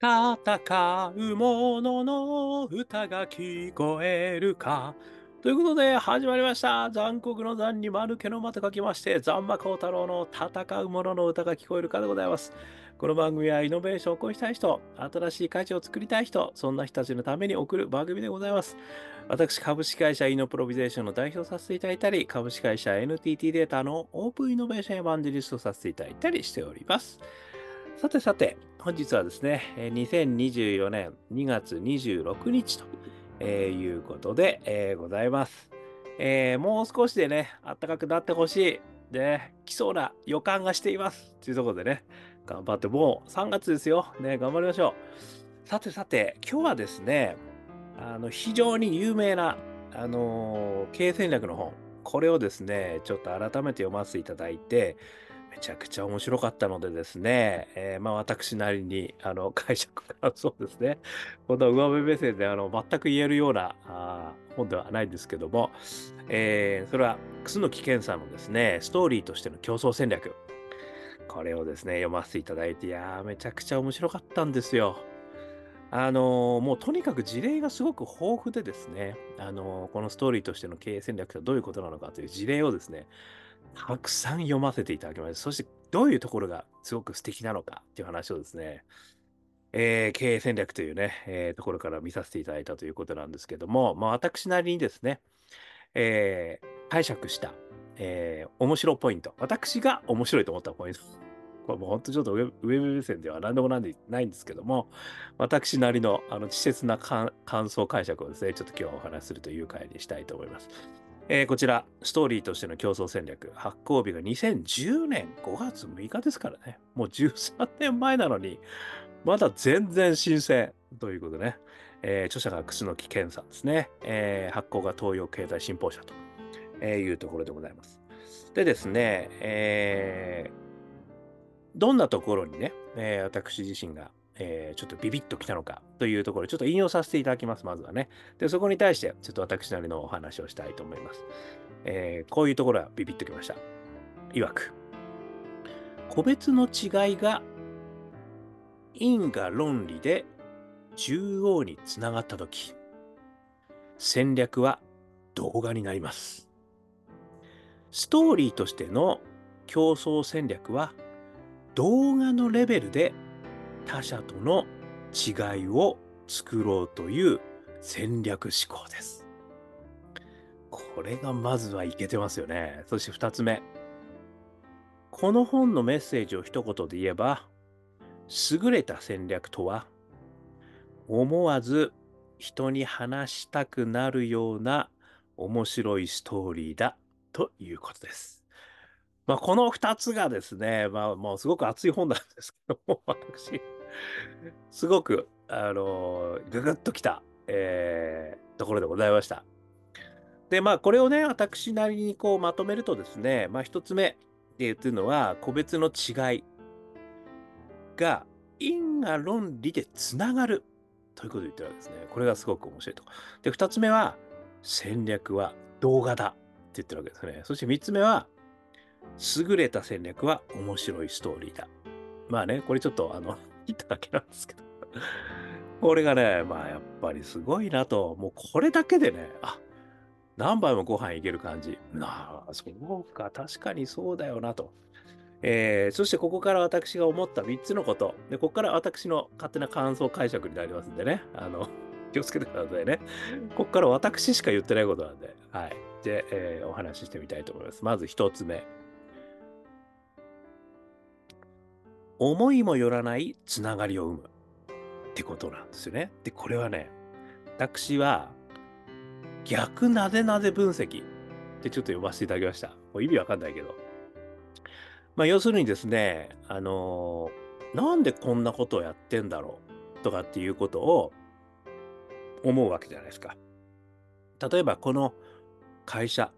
戦う者のの歌が聞こえるか。ということで始まりました。残酷の残に丸けの間と書きまして、残魔高太郎の戦う者の歌が聞こえるかでございます。この番組はイノベーションを起こしたい人、新しい価値を作りたい人、そんな人たちのために送る番組でございます。私、株式会社イノプロビゼーションの代表させていただいたり、株式会社 NTT データのオープンイノベーションエヴァンジリストさせていただいたりしております。さてさて、本日はですね、2024年2月26日ということで、えー、ございます、えー、もう少しでね、暖かくなってほしい。で、来そうな予感がしています。というところでね、頑張って、もう3月ですよ。ね、頑張りましょう。さてさて、今日はですね、あの非常に有名な、あのー、経営戦略の本、これをですね、ちょっと改めて読ませていただいて、めちゃくちゃ面白かったのでですね、えー、まあ私なりにあの 解釈がそうですね、この上辺目線であの全く言えるようなあ本ではないんですけども、えー、それは楠木健さんのですね、ストーリーとしての競争戦略。これをですね、読ませていただいて、いやー、めちゃくちゃ面白かったんですよ。あの、もうとにかく事例がすごく豊富でですね、あの、このストーリーとしての経営戦略とはどういうことなのかという事例をですね、たくさん読ませていただきました。そして、どういうところがすごく素敵なのかっていう話をですね、えー、経営戦略というね、えー、ところから見させていただいたということなんですけども、まあ、私なりにですね、えー、解釈した、えー、面白ポイント、私が面白いと思ったポイント、これもう本当ちょっとウェブ目線では何でもないんですけども、私なりのあの稚拙な感想解釈をですね、ちょっと今日はお話しするという回にしたいと思います。えー、こちら、ストーリーとしての競争戦略、発行日が2010年5月6日ですからね、もう13年前なのに、まだ全然新鮮ということでね、えー、著者が楠木健さんですね、えー、発行が東洋経済新報社というところでございます。でですね、えー、どんなところにね、え、私自身がえー、ちょっとビビッときたのかというところ、ちょっと引用させていただきます、まずはね。で、そこに対して、ちょっと私なりのお話をしたいと思います。えー、こういうところはビビッときました。いわく、個別の違いが因果論理で中央につながったとき、戦略は動画になります。ストーリーとしての競争戦略は動画のレベルで他者との違いを作ろうという戦略思考です。これがまずはいけてますよね。そして2つ目。この本のメッセージを一言で言えば、優れた戦略とは、思わず人に話したくなるような面白いストーリーだということです。まあ、この2つがですね、まあ、もうすごく熱い本なんですけども、私、すごく、あのぐぐっときた、えー、ところでございました。で、まあ、これをね、私なりにこうまとめるとですね、まあ、一つ目で言うのは、個別の違いが因果論理でつながるということを言ってるわけですね。これがすごく面白いと。で、二つ目は、戦略は動画だって言ってるわけですね。そして三つ目は、優れた戦略は面白いストーリーだ。まあね、これちょっとあの、言っただけなんですけど。これがね、まあやっぱりすごいなと、もうこれだけでね、あ何杯もご飯いける感じ。なあ、そうか、確かにそうだよなと。えー、そしてここから私が思った3つのこと。で、ここから私の勝手な感想解釈になりますんでね。あの、気をつけてくださいね。ここから私しか言ってないことなんで。はい。で、えー、お話ししてみたいと思います。まず1つ目。思いもよらないつながりを生むってことなんですよね。で、これはね、私は逆なぜなぜ分析ってちょっと呼ばせていただきました。もう意味わかんないけど。まあ、要するにですね、あのー、なんでこんなことをやってんだろう？とかっていうことを思うわけじゃないですか。例えば、この会社、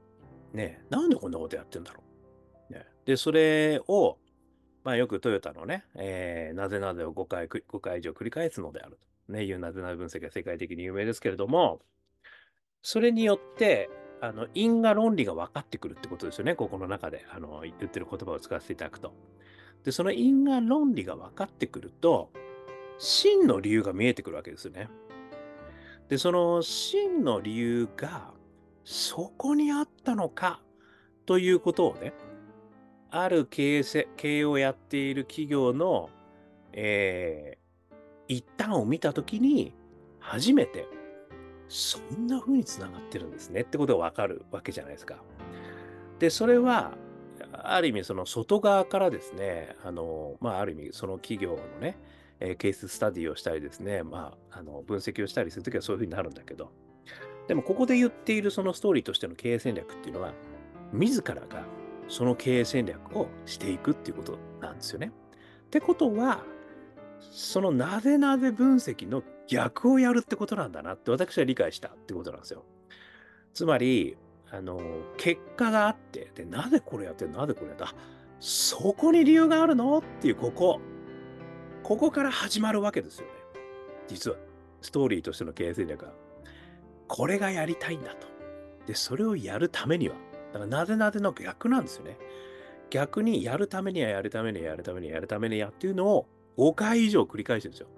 ね、なんでこんなことやってんだろう？ね、で、それをまあ、よくトヨタのね、えー、なぜなぜを5回、5回以上繰り返すのであると、ね、いうなぜなぜ分析が世界的に有名ですけれども、それによって、あの因果論理が分かってくるってことですよね、ここの中であの言ってる言葉を使わせていただくと。で、その因果論理が分かってくると、真の理由が見えてくるわけですよね。で、その真の理由がそこにあったのかということをね、ある経営経営をやっている企業の、えー、一端を見たときに、初めて、そんな風につながってるんですねってことがわかるわけじゃないですか。で、それは、ある意味、その外側からですね、あの、まあ、ある意味、その企業のね、えー、ケーススタディをしたりですね、まあ、あの分析をしたりするときはそういうふうになるんだけど、でもここで言っているそのストーリーとしての経営戦略っていうのは、自らがその経営戦略をしていくっていうことなんですよね。ってことは、そのなぜなぜ分析の逆をやるってことなんだなって私は理解したってことなんですよ。つまり、あの、結果があって、で、なぜこれやってなぜこれやったそこに理由があるのっていう、ここ。ここから始まるわけですよね。実は、ストーリーとしての経営戦略は。これがやりたいんだと。で、それをやるためには、だからなぜなぜの逆なんですよね。逆にやるためにはやるためにはやるためにはやるためにやっていうのを5回以上繰り返してるんですよ。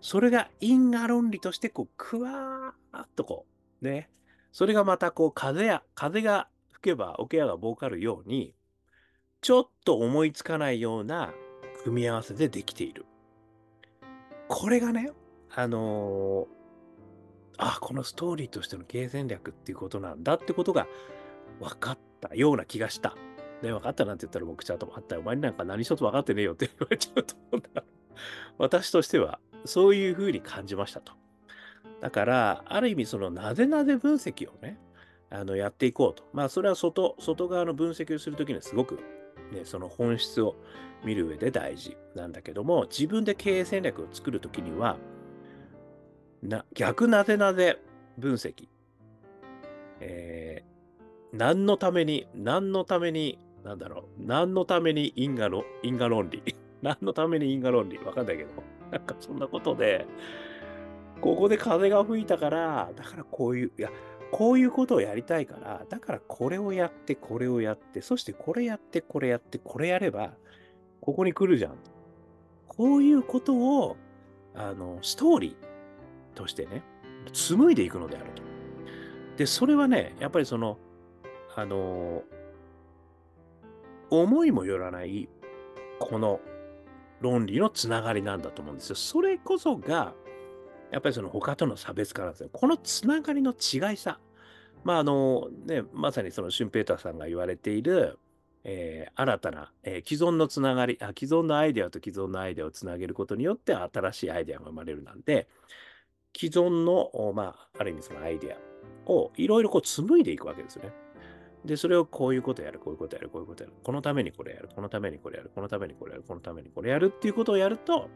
それが因果論理としてこう、くわーっとこう、ね。それがまたこう、風や、風が吹けば桶屋が儲かるように、ちょっと思いつかないような組み合わせでできている。これがね、あのー、あ、このストーリーとしての経営戦略っていうことなんだってことが分かったような気がした。ね、分かったなんて言ったら僕ちゃんとあったよ。お前になんか何一つ分かってねえよって言われちゃうと思うんだ。私としてはそういうふうに感じましたと。だから、ある意味そのなぜなぜ分析をね、あのやっていこうと。まあそれは外、外側の分析をするときにはすごくね、その本質を見る上で大事なんだけども、自分で経営戦略を作るときには、な逆なぜなぜ分析。えー、何のために、何のために、なんだろう、何のために因果論因果論理。何のために因果論理わかんないけど、なんかそんなことで、ここで風が吹いたから、だからこういう、いや、こういうことをやりたいから、だからこれをやって、これをやって、そしてこれやって、これやって、これやれば、ここに来るじゃん。こういうことを、あの、ストーリーとしてね、紡いでいくのであると。で、それはね、やっぱりその、あの、思いもよらない、この論理のつながりなんだと思うんですよ。それこそが、やっぱりその他との差別化なんですよ。このつながりの違いさ。まああのね、まさにそのシュンペーターさんが言われている、えー、新たな、えー、既存のつながりあ、既存のアイデアと既存のアイデアをつなげることによって新しいアイデアが生まれるなんで、既存の、まあ、ある意味そのアイデアをいろいろこう紡いでいくわけですよね。で、それをこういうことやる、こういうことやる、こういうことやる、このためにこれやる、このためにこれやる、このためにこれやる、このためにこれやるっていうことをやると、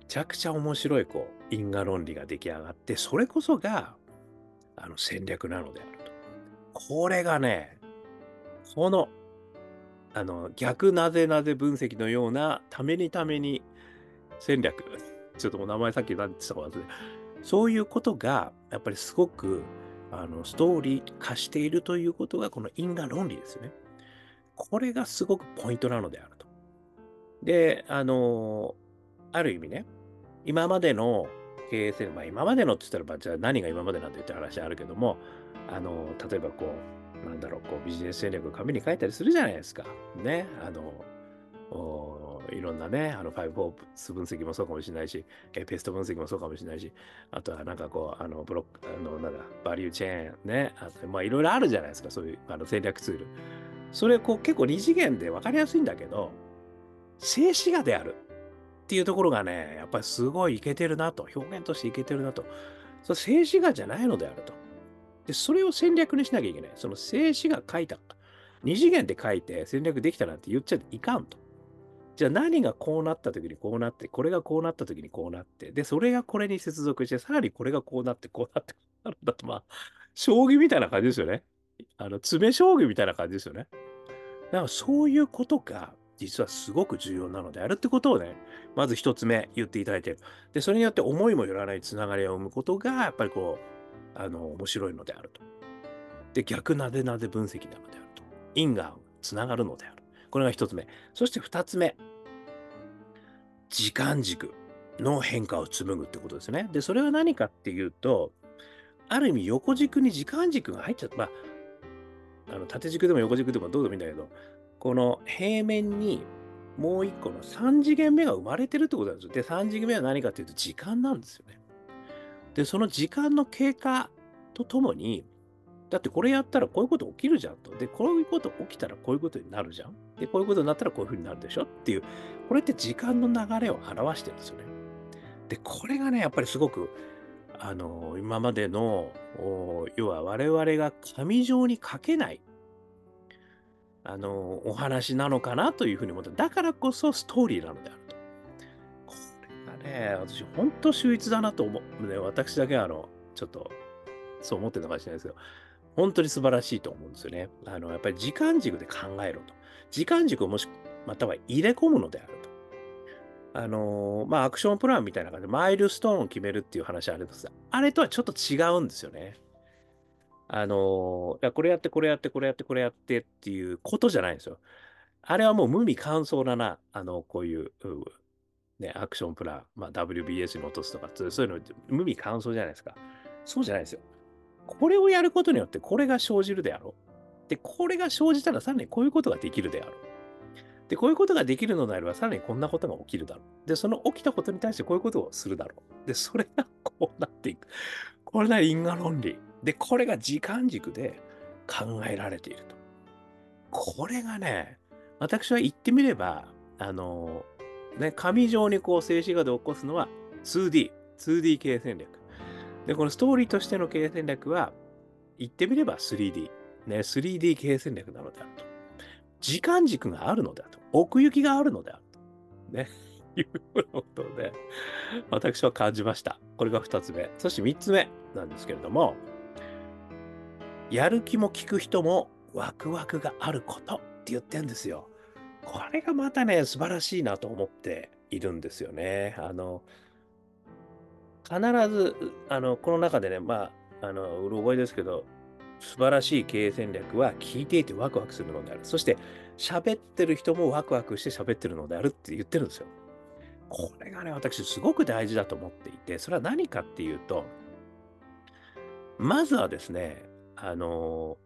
めちゃくちゃ面白いこう因果論理が出来上がって、それこそがあの戦略なのであると。これがね、このあの逆なぜなぜ分析のようなためにために戦略、ちょっともう名前さっき何て言ったか忘れそういうことがやっぱりすごくあのストーリー化しているということがこの因果論理ですね。これがすごくポイントなのであると。で、あの、ある意味ね、今までの経営戦略、まあ、今までのって言ったら、ば、じゃあ何が今までなんて言って話あるけども、あの、例えばこう、なんだろう、こうビジネス戦略を紙に書いたりするじゃないですか。ね。あの、いろんなね、あの、5フォース分析もそうかもしれないし、えペスト分析もそうかもしれないし、あとはなんかこう、あの、ブロック、あの、なんだ、バリューチェーンね、あとまあいろいろあるじゃないですか、そういうあの戦略ツール。それこう結構二次元で分かりやすいんだけど、静止画である。っていうところがね、やっぱりすごいいけてるなと、表現としていけてるなと。それ静止画じゃないのであると。で、それを戦略にしなきゃいけない。その静止画書いた。二次元で書いて戦略できたなんて言っちゃいかんと。じゃあ何がこうなった時にこうなって、これがこうなった時にこうなって、で、それがこれに接続して、さらにこれがこうなって、こうなって、こうなるんだと、まあ、将棋みたいな感じですよね。あの、詰将棋みたいな感じですよね。だからそういうことが、実はすごく重要なのであるってことをね、まず一つ目言っていただいてる。で、それによって思いもよらないつながりを生むことが、やっぱりこう、あの、面白いのであると。で、逆なでなで分析なのであると。因果つながるのである。これが一つ目。そして二つ目。時間軸の変化を紡ぐってことですね。で、それは何かっていうと、ある意味横軸に時間軸が入っちゃった。まあ、あの縦軸でも横軸でもどうでもいいんだけど、この平面にもう一個の3次元目が生まれてるってことなんですよ。で、3次元目は何かっていうと時間なんですよね。で、その時間の経過とともに、だってこれやったらこういうこと起きるじゃんと。で、こういうこと起きたらこういうことになるじゃん。で、こういうことになったらこういうふうになるでしょ？っていう、これって時間の流れを表してるんですよね。で、これがね、やっぱりすごく、あの、今までの、要は我々が紙状に書けない、あの、お話なのかなというふうに思って、だからこそストーリーなのであると。これがね、私、本当秀逸だなと思う。ね、私だけ、あの、ちょっと、そう思ってるのかもしれないですけど、本当に素晴らしいと思うんですよね。あの、やっぱり時間軸で考えろと。時間軸をもし、または入れ込むのであると。あのまあ、アクションプランみたいな感じで、マイルストーンを決めるっていう話あるんですが、あれとはちょっと違うんですよね。あのいや、これやって、これやって、これやって、これやってっていうことじゃないんですよ。あれはもう無味乾燥だな、あの、こういう、ね、アクションプラン、まあ、WBS に落とすとか、そういうの、無味乾燥じゃないですか。そうじゃないですよ。これをやることによってこれが生じるであろう。で、これが生じたらさらにこういうことができるであろう。で、こういうことができるのであれば、さらにこんなことが起きるだろう。で、その起きたことに対してこういうことをするだろう。で、それがこうなっていく。これが因果論理。で、これが時間軸で考えられていると。これがね、私は言ってみれば、あの、ね、紙状にこう静止画で起こすのは 2D、2D 系戦略。で、このストーリーとしての経営戦略は、言ってみれば 3D。ね、3D 経営戦略なのであると。時間軸があるのであると。奥行きがあるのであると。ね。いうことで、私は感じました。これが2つ目。そして3つ目なんですけれども、やる気も聞く人もワクワクがあることって言ってんですよ。これがまたね、素晴らしいなと思っているんですよね。あの、必ず、あの、この中でね、まあ、あの、うる覚えですけど、素晴らしい経営戦略は聞いていてワクワクするのである。そして、喋ってる人もワクワクして喋ってるのであるって言ってるんですよ。これがね、私すごく大事だと思っていて、それは何かっていうと、まずはですね、あの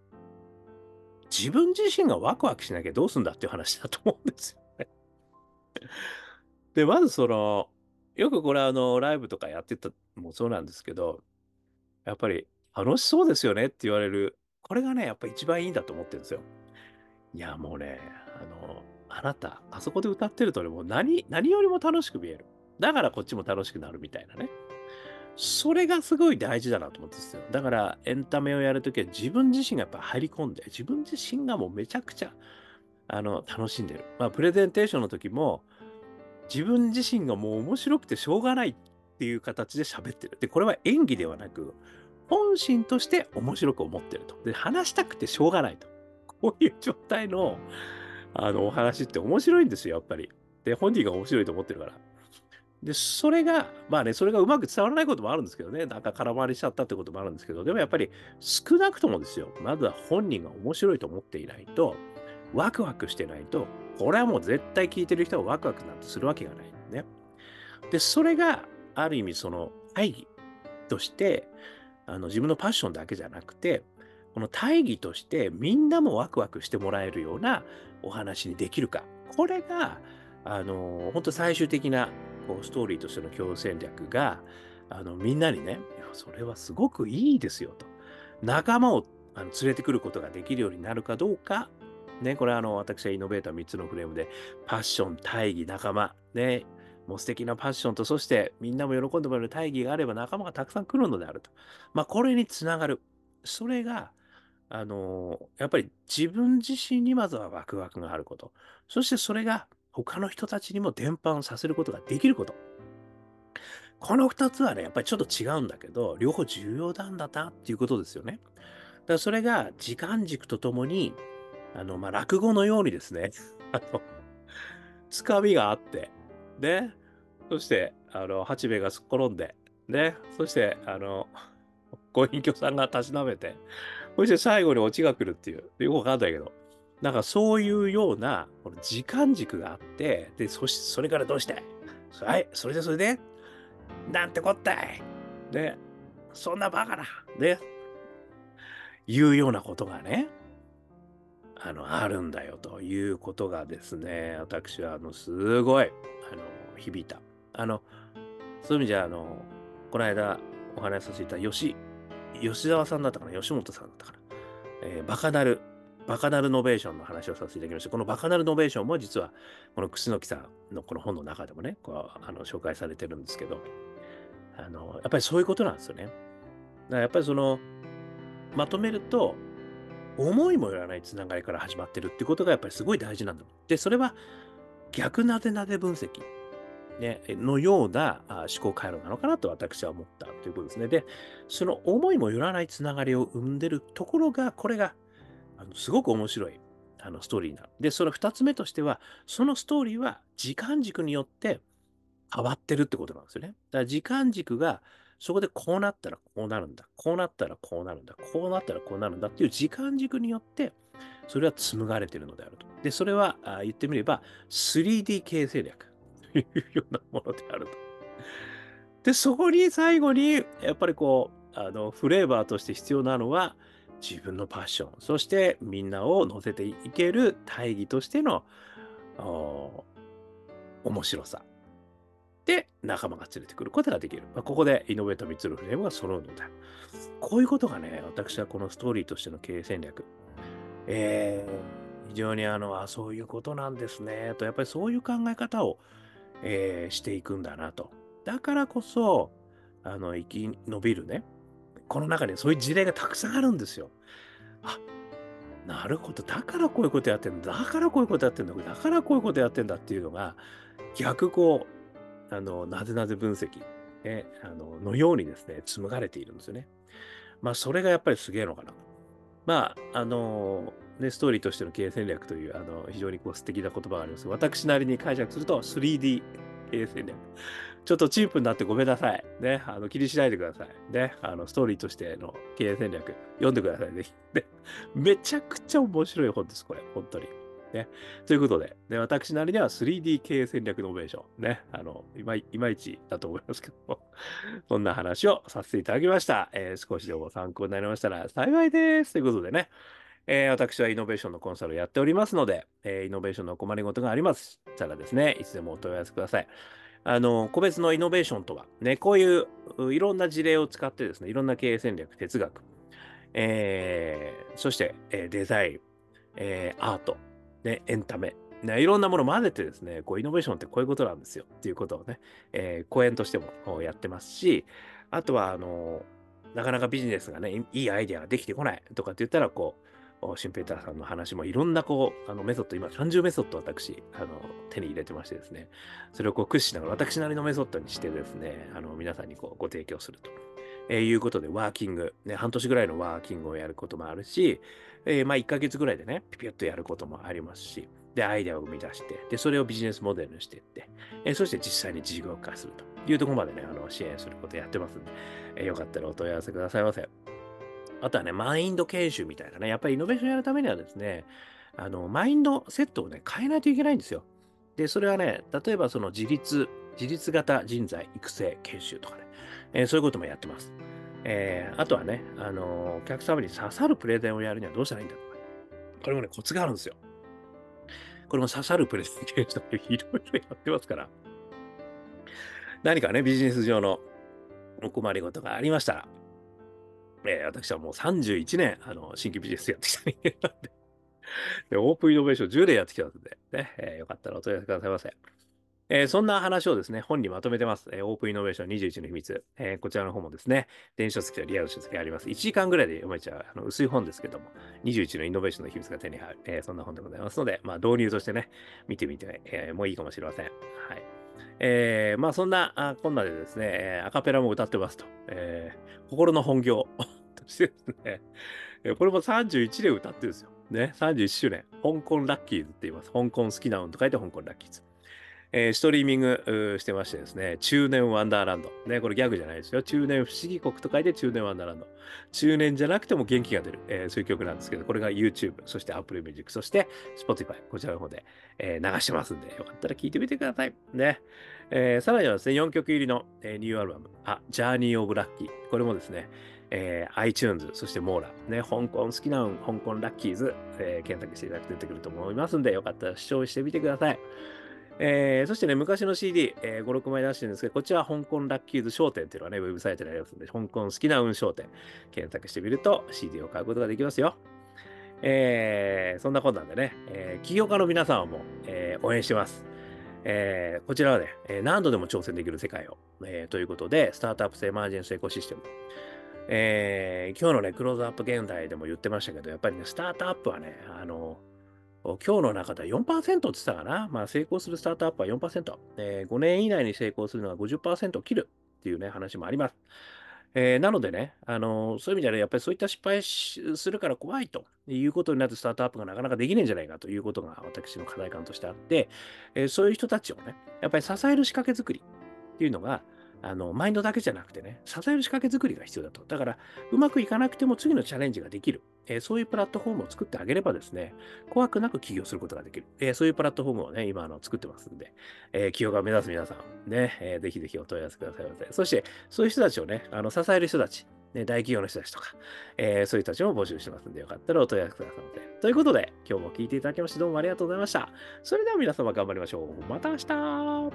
自分自身がワクワクしなきゃどうすんだっていう話だと思うんですよね。で、まずその、よくこれあの、ライブとかやってたもそうなんですけど、やっぱり楽しそうですよねって言われる、これがね、やっぱ一番いいんだと思ってるんですよ。いや、もうね、あの、あなた、あそこで歌ってるとね、もう何、何よりも楽しく見える。だからこっちも楽しくなるみたいなね。それがすごい大事だなと思ってですよ。だからエンタメをやるときは自分自身がやっぱ入り込んで、自分自身がもうめちゃくちゃあの楽しんでる。まあ、プレゼンテーションの時も、自分自身がもう面白くてしょうがないっていう形で喋ってる。で、これは演技ではなく、本心として面白く思ってると。で、話したくてしょうがないと。こういう状態の、あの、お話って面白いんですよ、やっぱり。で、本人が面白いと思ってるから。で、それが、まあね、それがうまく伝わらないこともあるんですけどね、なんか空回りしちゃったってこともあるんですけど、でもやっぱり少なくともですよ、まずは本人が面白いと思っていないと、ワクワクしてないと、これはもう絶対聞いてる人はワクワクなんてするわけがないね。で、それがある意味その大義として、あの自分のパッションだけじゃなくて、この大義としてみんなもワクワクしてもらえるようなお話にできるか。これが、あの、本当最終的なこうストーリーとしての共戦略が、あのみんなにね、それはすごくいいですよと。仲間をあの連れてくることができるようになるかどうかね、これはあの、私はイノベーター3つのフレームで、パッション、大義、仲間、ね、もう素敵なパッションと、そしてみんなも喜んでもらえる大義があれば仲間がたくさん来るのであると。まあ、これにつながる。それが、あのやっぱり自分自身にまずはワクワクがあること。そしてそれが他の人たちにも伝播させることができること。この2つはね、やっぱりちょっと違うんだけど、両方重要なんだなっていうことですよね。だからそれが時間軸とともにあの、まあ、落語のようにですね、あの、つかみがあって、ね、そして、あの、八兵衛がすっ転んで、ね、そして、あの、ご隠居さんがたしなめて、そして最後にオチが来るっていう、よくわかんないけど、なんかそういうような、この時間軸があって、で、そして、それからどうして？はい、それでそれで、なんてこったい？ね、そんなバカな。ね、いうようなことがね、あの、あるんだよということがですね、私は、あの、すごい、あの、響いた。あの、そういう意味じゃ、あの、この間お話しさせていた吉、吉沢さんだったかな、吉本さんだったかな、えー、バカなる、バカなるイノベーションの話をさせていただきました。このバカなるイノベーションも実は、この楠木さんのこの本の中でもね、こうあの紹介されてるんですけど、あの、やっぱりそういうことなんですよね。だからやっぱりその、まとめると、思いもよらないつながりから始まってるってことがやっぱりすごい大事なんだ。で、それは逆なでなで分析、ね、のような思考回路なのかなと私は思ったということですね。で、その思いもよらないつながりを生んでるところが、これがあのすごく面白いあのストーリーなで、その2つ目としては、そのストーリーは時間軸によって変わってるってことなんですよね。だから時間軸がそこでこうなったらこうなるんだ。こうなったらこうなるんだ。こうなったらこうなるんだっていう時間軸によって、それは紡がれているのであると。で、それは言ってみれば 3D 形成略というようなものであると。で、そこに最後に、やっぱりこう、あの、フレーバーとして必要なのは、自分のパッション、そしてみんなを乗せていける大義としての面白さで、仲間が連れてくることができる。まあ、ここでイノベート3つのフレームが揃うのだ。こういうことがね、私はこのストーリーとしての経営戦略。えー、非常にあの、あ、そういうことなんですね。と、やっぱりそういう考え方を、えー、していくんだなと。だからこそ、あの、生き延びるね。この中にそういう事例がたくさんあるんですよ。あ、なるほど。だからこういうことやってんだ。だからこういうことやってんだ。だからこういうことやってんだっていうのが、逆こう、あの、なぜなぜ分析、ね、あののようにですね、紡がれているんですよね。まあ、それがやっぱりすげえのかなまあ、あの、ね、ストーリーとしての経営戦略という、あの、非常にこう素敵な言葉があります。私なりに解釈すると、3D 経営戦略。ちょっとチープになってごめんなさい。ね、あの、気にしないでください。ね、あの、ストーリーとしての経営戦略、読んでください、ぜひ。で、めちゃくちゃ面白い本です、これ、本当に。ね。ということで、で私なりには 3D 経営戦略イノベーション。ね。あの、いまいまいちだと思いますけども そんな話をさせていただきました。えー、少しでも参考になりましたら幸いです。ということでね。えー、私はイノベーションのコンサルをやっておりますので、えー、イノベーションの困りごとがありましたらですね、いつでもお問い合わせください。あの、個別のイノベーションとは、ね、こういういろんな事例を使ってですね、いろんな経営戦略、哲学、えー、そして、えデザイン、えアート、ね、エンタメ、ね、いろんなもの混ぜてですね、こうイノベーションってこういうことなんですよっていうことをね、えー、講演としてもやってますし、あとは、あの、なかなかビジネスがね、いいアイデアができてこないとかって言ったら、こう、シンペーターさんの話もいろんなこう、あのメソッド、今30メソッド私、あの、手に入れてましてですね、それをこう駆使しながら私なりのメソッドにしてですね、あの、皆さんにこうご提供すると。えー、いうことで、ワーキング、ね、半年ぐらいのワーキングをやることもあるし、えー、まあ1ヶ月ぐらいでね、ピピュッとやることもありますし、で、アイデアを生み出して、で、それをビジネスモデルにしていって、えー、そして実際に事業化するというところまでね、あの支援することやってますんで、えー、よかったらお問い合わせくださいませ。あとはね、マインド研修みたいなね、やっぱりイノベーションやるためにはですね、あの、マインドセットをね、変えないといけないんですよ。で、それはね、例えばその自立、自立型人材育成研修とかね、えー、そういうこともやってます。えー、あとはね、あの、お客様に刺さるプレゼンをやるにはどうしたらいいんだとか。これもね、コツがあるんですよ。これも刺さるプレゼンテーションいろいろやってますから。何かね、ビジネス上のお困りごとがありましたら、えー、私はもう31年、あの、新規ビジネスやってきた人間なんでで、オープンイノベーション10年やってきたので、ね、えー、よかったらお問い合わせくださいませ。えー、そんな話をですね、本にまとめてます。えー、オープンイノベーション21の秘密。えー、こちらの方もですね、電子書籍とリアル書籍あります。1時間ぐらいで読めちゃう、あの薄い本ですけども、21のイノベーションの秘密が手に入る、えー、そんな本でございますので、まあ、導入としてね、見てみて、えー、もいいかもしれません。はい。えー、まあ、そんなあこんなでですね、えアカペラも歌ってますと。えー、心の本業 としてですね、これも31年歌ってるんですよ。ね、31周年。香港ラッキーズって言います。香港好きなのと書いて香港ラッキーズ。えー、ストリーミングしてましてですね、中年ワンダーランド。ね、これギャグじゃないですよ。中年不思議国と書いて中年ワンダーランド。中年じゃなくても元気が出る、えー、そういう曲なんですけど、これが YouTube、そして Apple Music、そして Spotify、こちらの方で、えー、流してますんで、よかったら聞いてみてください。ね。えーさらにはですね、4曲入りの、えーニューアルバム、あ、ジャーニー・オブ・ラッキー。これもですね、えー iTunes、そしてモーラ、ね、香港好きな、香港ラッキーズ、えー検索していただくと出てくると思いますんで、よかったら視聴してみてください。えーそしてね、昔の CD、えー5、6枚出してるんですけど、こちら香港ラッキーズ商店っていうのがね、ウェブサイトにありますので、香港好きな運商店、検索してみると CD を買うことができますよ。えーそんなことなんでね、えー起業家の皆さんも、えー応援してます。えーこちらはね、えー何度でも挑戦できる世界を、えーということで、スタートアップスエマージェンスエコシステム。えー今日のね、クローズアップ現代でも言ってましたけど、やっぱりね、スタートアップはね、あの、今日の中では4%って言ってたかな。まあ、成功するスタートアップは4%。えー5年以内に成功するのは50%を切るっていうね、話もあります。えーなのでね、あのそういう意味ではね、やっぱりそういった失敗するから怖いということになってスタートアップがなかなかできないんじゃないかということが私の課題感としてあって、えーそういう人たちをね、やっぱり支える仕掛け作りっていうのが、あのマインドだけじゃなくてね、支える仕掛け作りが必要だと。だから、うまくいかなくても次のチャレンジができる。えーそういうプラットフォームを作ってあげればですね、怖くなく起業することができる。えーそういうプラットフォームをね、今あの作ってますんで、えー起業家を目指す皆さん、ね、えーぜひぜひお問い合わせくださいませ。そして、そういう人たちをね、あの支える人たち、ね、大企業の人たちとか、えそういう人たちも募集してますんで、よかったらお問い合わせくださいませ。ということで、今日も聞いていただきましてどうもありがとうございました。それでは皆様頑張りましょう。また明日